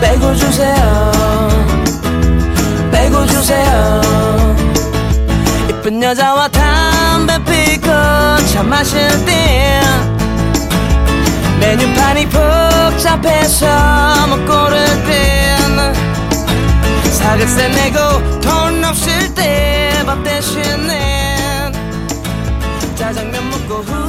빼고 주세요. 빼고 주세요. 이쁜 여자와 담배 피고 차 마실 때 메뉴판이 복잡해서 못 고를 땐 사글세 내고 돈 없을 때 밥 대신에 짜장면 먹고 후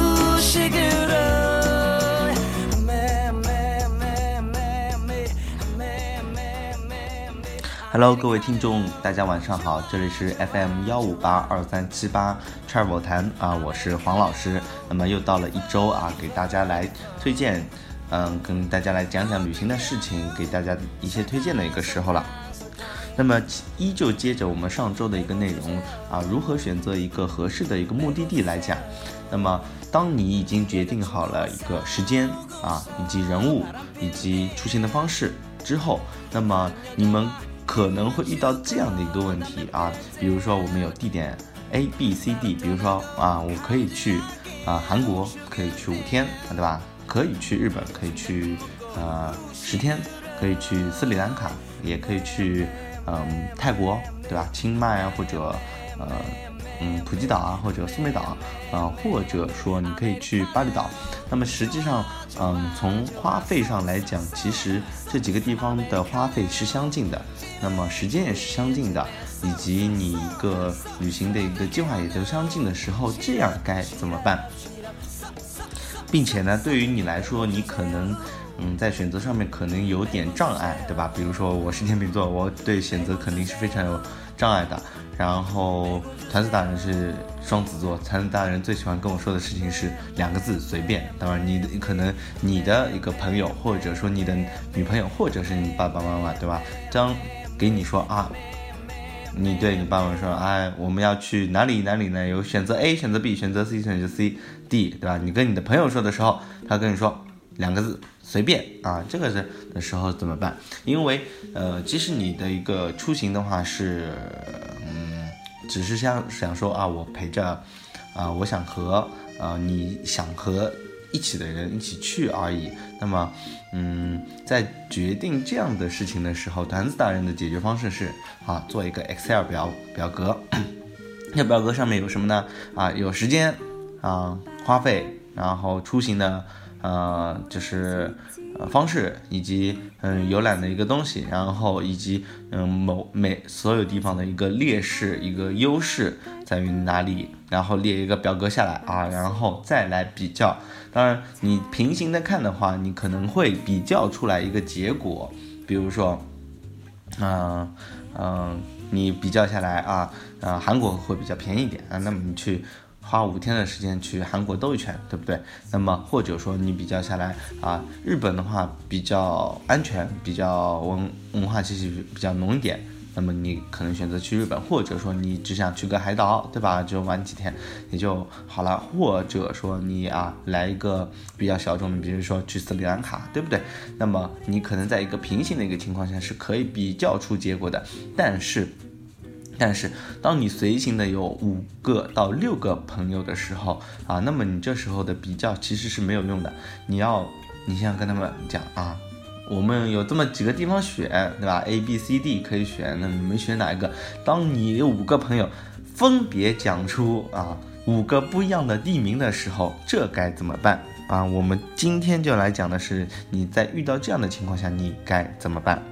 Hello，各位听众，大家晚上好，这里是 FM 幺五八二三七八 Travel 谈啊，我是黄老师。那么又到了一周啊，给大家来推荐，嗯，跟大家来讲讲旅行的事情，给大家一些推荐的一个时候了。那么依旧接着我们上周的一个内容啊，如何选择一个合适的一个目的地来讲。那么当你已经决定好了一个时间啊，以及人物以及出行的方式之后，那么你们可能会遇到这样的一个问题啊，比如说我们有地点 A、B、C、D，比如说啊，我可以去啊韩国，可以去五天，对吧？可以去日本，可以去呃十天，可以去斯里兰卡，也可以去嗯泰国，对吧？清迈啊，或者呃嗯普吉岛啊，或者苏梅岛啊，呃或者说你可以去巴厘岛。那么实际上，嗯，从花费上来讲，其实这几个地方的花费是相近的，那么时间也是相近的，以及你一个旅行的一个计划也都相近的时候，这样该怎么办？并且呢，对于你来说，你可能，嗯，在选择上面可能有点障碍，对吧？比如说我是天秤座，我对选择肯定是非常有障碍的。然后团子大人是双子座，团子大人最喜欢跟我说的事情是两个字：随便。当然，你的可能你的一个朋友，或者说你的女朋友，或者是你爸爸妈妈，对吧？当给你说啊。你对你爸妈说，哎，我们要去哪里哪里呢？有选择 A，选择 B，选择 C，选择 C，D，对吧？你跟你的朋友说的时候，他跟你说两个字，随便啊。这个是的时候怎么办？因为呃，即使你的一个出行的话是，嗯，只是想想说啊，我陪着，啊，我想和啊你想和一起的人一起去而已。那么，嗯，在决定这样的事情的时候，团子大人的解决方式是啊，做一个 Excel 表表格。那表格上面有什么呢？啊，有时间啊，花费，然后出行的呃，就是呃方式，以及嗯游览的一个东西，然后以及嗯某每所有地方的一个劣势，一个优势在于哪里，然后列一个表格下来啊，然后再来比较。当然，你平行的看的话，你可能会比较出来一个结果，比如说，嗯嗯，你比较下来啊，呃，韩国会比较便宜一点啊，那么你去花五天的时间去韩国兜一圈，对不对？那么或者说你比较下来啊，日本的话比较安全，比较文文化气息比较浓一点。那么你可能选择去日本，或者说你只想去个海岛，对吧？就玩几天也就好了。或者说你啊来一个比较小众的，比如说去斯里兰卡，对不对？那么你可能在一个平行的一个情况下是可以比较出结果的。但是，但是当你随行的有五个到六个朋友的时候啊，那么你这时候的比较其实是没有用的。你要你先跟他们讲啊。我们有这么几个地方选，对吧？A、B、C、D 可以选，那你们选哪一个？当你有五个朋友分别讲出啊五个不一样的地名的时候，这该怎么办啊？我们今天就来讲的是你在遇到这样的情况下，你该怎么办？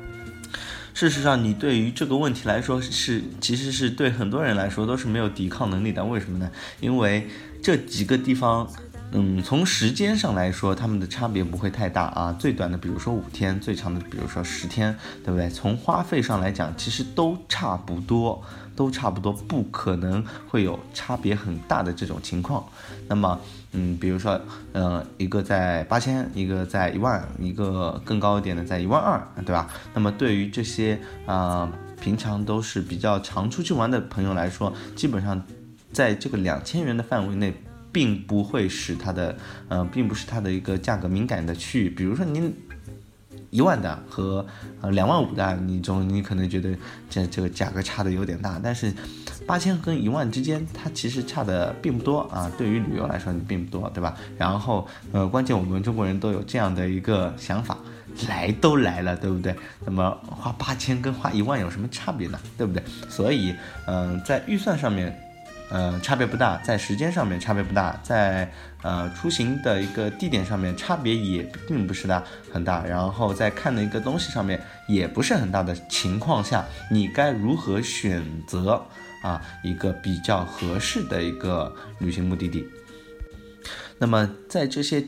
事实上，你对于这个问题来说是，其实是对很多人来说都是没有抵抗能力的。为什么呢？因为这几个地方。嗯，从时间上来说，他们的差别不会太大啊。最短的，比如说五天；最长的，比如说十天，对不对？从花费上来讲，其实都差不多，都差不多，不可能会有差别很大的这种情况。那么，嗯，比如说，呃，一个在八千，一个在一万，一个更高一点的在一万二，对吧？那么对于这些啊，平常都是比较常出去玩的朋友来说，基本上在这个两千元的范围内。并不会使它的，呃，并不是它的一个价格敏感的区域。比如说，您一万的和呃两万五的，你总你可能觉得这这个价格差的有点大，但是八千跟一万之间，它其实差的并不多啊。对于旅游来说，你并不多，对吧？然后呃，关键我们中国人都有这样的一个想法，来都来了，对不对？那么花八千跟花一万有什么差别呢？对不对？所以嗯，在预算上面。呃，差别不大，在时间上面差别不大，在呃出行的一个地点上面差别也并不是大很大，然后在看的一个东西上面也不是很大的情况下，你该如何选择啊一个比较合适的一个旅行目的地？那么在这些。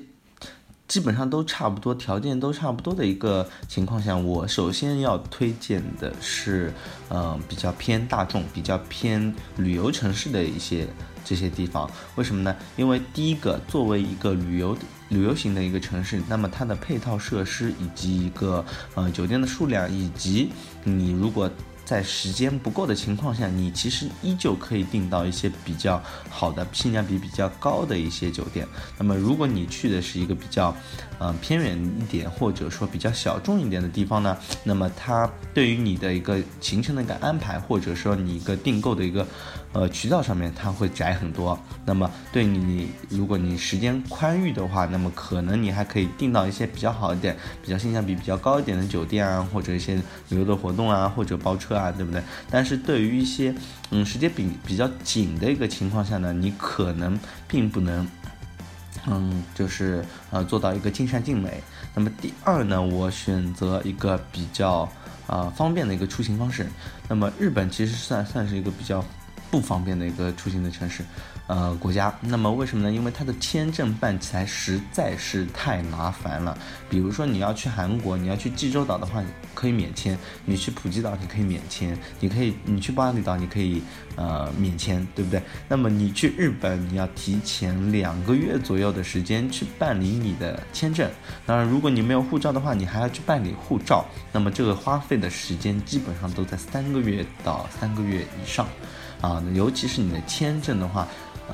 基本上都差不多，条件都差不多的一个情况下，我首先要推荐的是，嗯，比较偏大众、比较偏旅游城市的一些这些地方。为什么呢？因为第一个，作为一个旅游旅游型的一个城市，那么它的配套设施以及一个呃酒店的数量，以及你如果在时间不够的情况下，你其实依旧可以订到一些比较好的、性价比比较高的一些酒店。那么，如果你去的是一个比较，嗯，偏远一点或者说比较小众一点的地方呢，那么它对于你的一个行程的一个安排，或者说你一个订购的一个。呃，渠道上面它会窄很多。那么对你，如果你时间宽裕的话，那么可能你还可以订到一些比较好一点、比较性价比比较高一点的酒店啊，或者一些旅游的活动啊，或者包车啊，对不对？但是对于一些嗯时间比比较紧的一个情况下呢，你可能并不能嗯就是呃做到一个尽善尽美。那么第二呢，我选择一个比较啊方便的一个出行方式。那么日本其实算算是一个比较。不方便的一个出行的城市，呃，国家。那么为什么呢？因为它的签证办起来实在是太麻烦了。比如说你要去韩国，你要去济州岛的话，可以免签；你去普吉岛，你可以免签；你可以，你去巴厘岛，你可以呃免签，对不对？那么你去日本，你要提前两个月左右的时间去办理你的签证。当然，如果你没有护照的话，你还要去办理护照。那么这个花费的时间基本上都在三个月到三个月以上。啊，尤其是你的签证的话，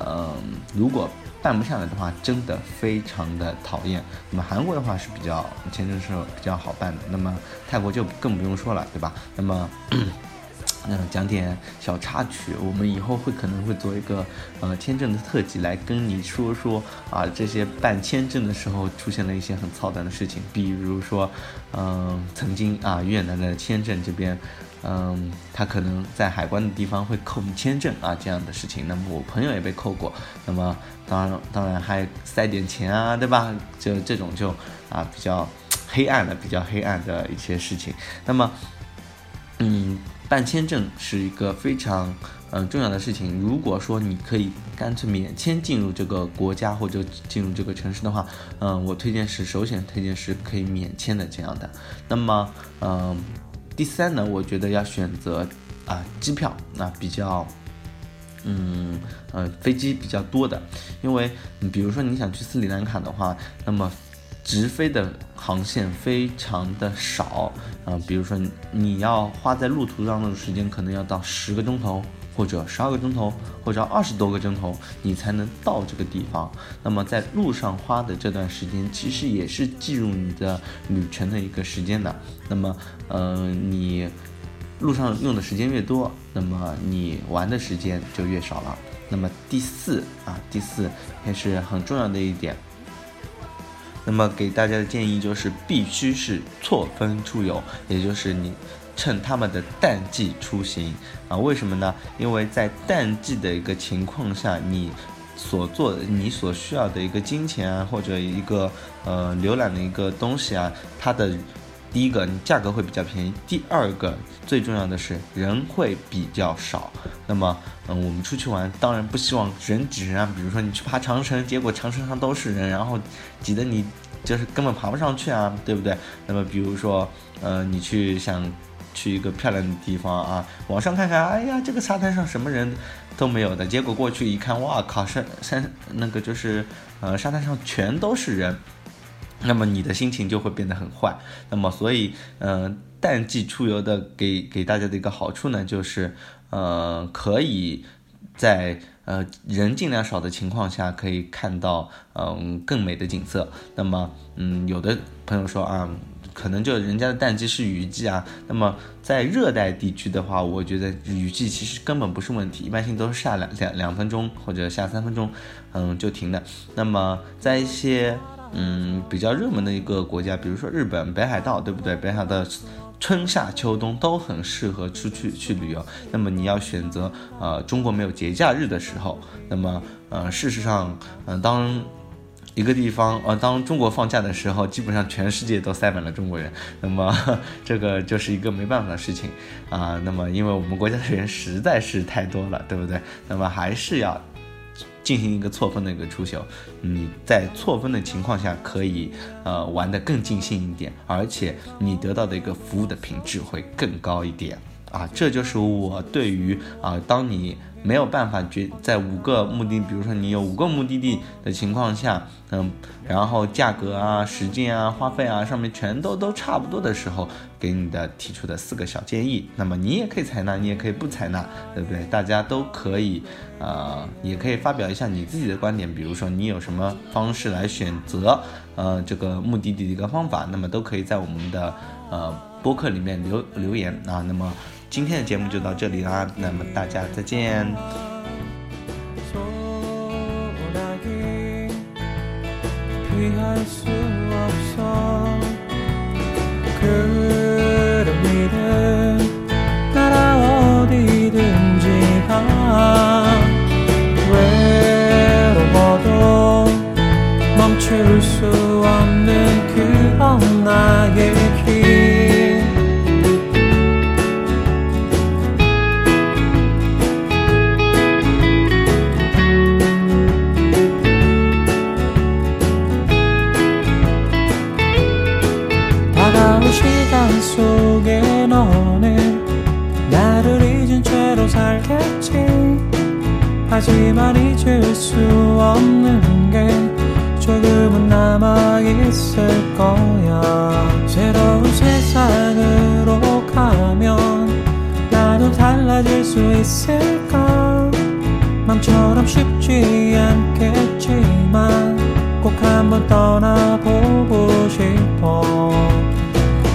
嗯，如果办不下来的话，真的非常的讨厌。那么韩国的话是比较签证是比较好办的，那么泰国就更不用说了，对吧？那么，嗯，讲点小插曲，我们以后会可能会做一个呃签证的特辑，来跟你说说啊这些办签证的时候出现了一些很操蛋的事情，比如说，嗯，曾经啊越南的签证这边。嗯，他可能在海关的地方会扣你签证啊，这样的事情。那么我朋友也被扣过，那么当然当然还塞点钱啊，对吧？就这种就啊比较黑暗的、比较黑暗的一些事情。那么，嗯，办签证是一个非常嗯重要的事情。如果说你可以干脆免签进入这个国家或者进入这个城市的话，嗯，我推荐是首选推荐是可以免签的这样的。那么，嗯。第三呢，我觉得要选择啊机票，那比较，嗯呃飞机比较多的，因为你比如说你想去斯里兰卡的话，那么直飞的航线非常的少啊，比如说你要花在路途当中的时间可能要到十个钟头。或者十二个钟头，或者二十多个钟头，你才能到这个地方。那么在路上花的这段时间，其实也是计入你的旅程的一个时间的。那么，呃，你路上用的时间越多，那么你玩的时间就越少了。那么第四啊，第四也是很重要的一点。那么给大家的建议就是，必须是错峰出游，也就是你。趁他们的淡季出行啊？为什么呢？因为在淡季的一个情况下，你所做、你所需要的一个金钱啊，或者一个呃浏览的一个东西啊，它的第一个，你价格会比较便宜；第二个，最重要的是人会比较少。那么，嗯，我们出去玩，当然不希望人挤人啊。比如说你去爬长城，结果长城上都是人，然后挤得你就是根本爬不上去啊，对不对？那么，比如说，呃，你去想。去一个漂亮的地方啊，网上看看，哎呀，这个沙滩上什么人都没有的。结果过去一看，哇靠，山山那个就是，呃，沙滩上全都是人，那么你的心情就会变得很坏。那么所以，嗯，淡季出游的给给大家的一个好处呢，就是，呃，可以在呃人尽量少的情况下，可以看到嗯更美的景色。那么，嗯，有的朋友说啊。可能就人家的淡季是雨季啊。那么在热带地区的话，我觉得雨季其实根本不是问题，一般性都是下两两两分钟或者下三分钟，嗯就停的。那么在一些嗯比较热门的一个国家，比如说日本北海道，对不对？北海道。春夏秋冬都很适合出去去旅游。那么你要选择呃中国没有节假日的时候。那么呃事实上，嗯当一个地方呃当中国放假的时候，基本上全世界都塞满了中国人。那么 这个就是一个没办法的事情啊。那么因为我们国家的人实在是太多了，对不对？那么还是要。进行一个错峰的一个出游，你在错峰的情况下可以呃玩得更尽兴一点，而且你得到的一个服务的品质会更高一点啊，这就是我对于啊，当你。没有办法决在五个目的，比如说你有五个目的地的情况下，嗯，然后价格啊、时间啊、花费啊上面全都都差不多的时候，给你的提出的四个小建议，那么你也可以采纳，你也可以不采纳，对不对？大家都可以，呃，也可以发表一下你自己的观点，比如说你有什么方式来选择，呃，这个目的地的一个方法，那么都可以在我们的呃播客里面留留言啊，那么。今天的节目就到这里啦，那么大家再见。 있을까? 맘처럼 쉽지 않겠지만 꼭 한번 떠나보고 싶어.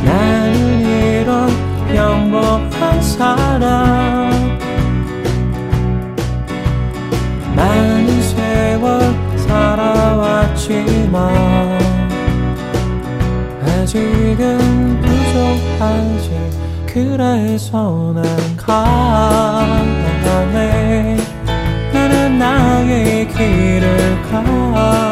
나는 이런 평범한 사람. 많은 세월 살아왔지만 아직은 부족하지 그래서 난 가난해 나는 나의 길을 가